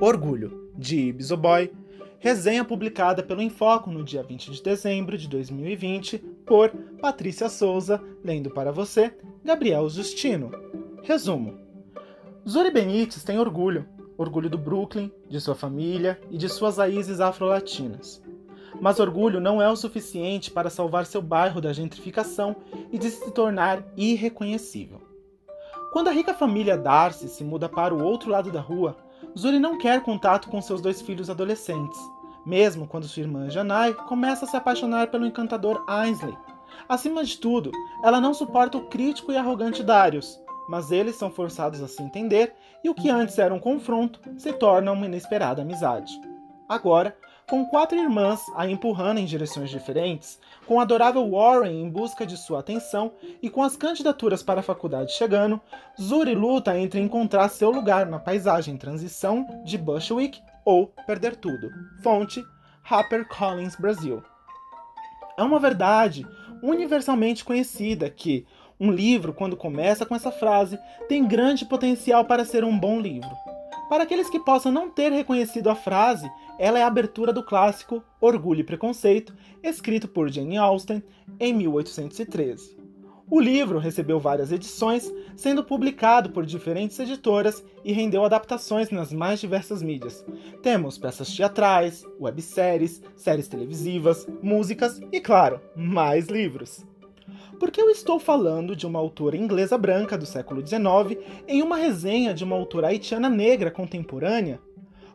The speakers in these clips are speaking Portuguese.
Orgulho, de Ibis Boy, resenha publicada pelo Infoco no dia 20 de dezembro de 2020 por Patrícia Souza, lendo para você, Gabriel Justino. Resumo: Zuri Benítez tem orgulho, orgulho do Brooklyn, de sua família e de suas raízes afro-latinas. Mas orgulho não é o suficiente para salvar seu bairro da gentrificação e de se tornar irreconhecível. Quando a rica família Darcy se muda para o outro lado da rua, Zuri não quer contato com seus dois filhos adolescentes, mesmo quando sua irmã Janai começa a se apaixonar pelo encantador Ainsley. Acima de tudo, ela não suporta o crítico e arrogante Darius, mas eles são forçados a se entender e o que antes era um confronto se torna uma inesperada amizade. Agora, com quatro irmãs a empurrando em direções diferentes, com o adorável Warren em busca de sua atenção e com as candidaturas para a faculdade chegando, Zuri luta entre encontrar seu lugar na paisagem transição de Bushwick ou perder tudo. Fonte: HarperCollins Brasil. É uma verdade universalmente conhecida que um livro, quando começa com essa frase, tem grande potencial para ser um bom livro. Para aqueles que possam não ter reconhecido a frase, ela é a abertura do clássico Orgulho e Preconceito, escrito por Jane Austen em 1813. O livro recebeu várias edições, sendo publicado por diferentes editoras e rendeu adaptações nas mais diversas mídias. Temos peças teatrais, webséries, séries televisivas, músicas e, claro, mais livros. Por que eu estou falando de uma autora inglesa branca do século XIX em uma resenha de uma autora haitiana negra contemporânea?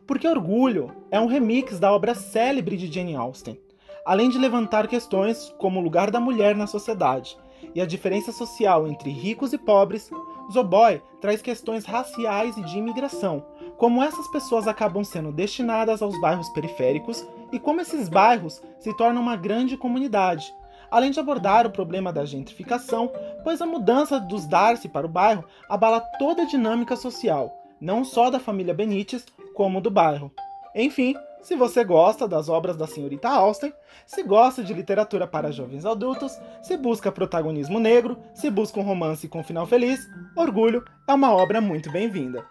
Porque Orgulho é um remix da obra célebre de Jane Austen, além de levantar questões como o lugar da mulher na sociedade e a diferença social entre ricos e pobres, Zoboy traz questões raciais e de imigração, como essas pessoas acabam sendo destinadas aos bairros periféricos e como esses bairros se tornam uma grande comunidade, além de abordar o problema da gentrificação, pois a mudança dos Darcy para o bairro abala toda a dinâmica social, não só da família Benítez, como do bairro. Enfim, se você gosta das obras da senhorita Austen, se gosta de literatura para jovens adultos, se busca protagonismo negro, se busca um romance com final feliz, Orgulho é uma obra muito bem-vinda.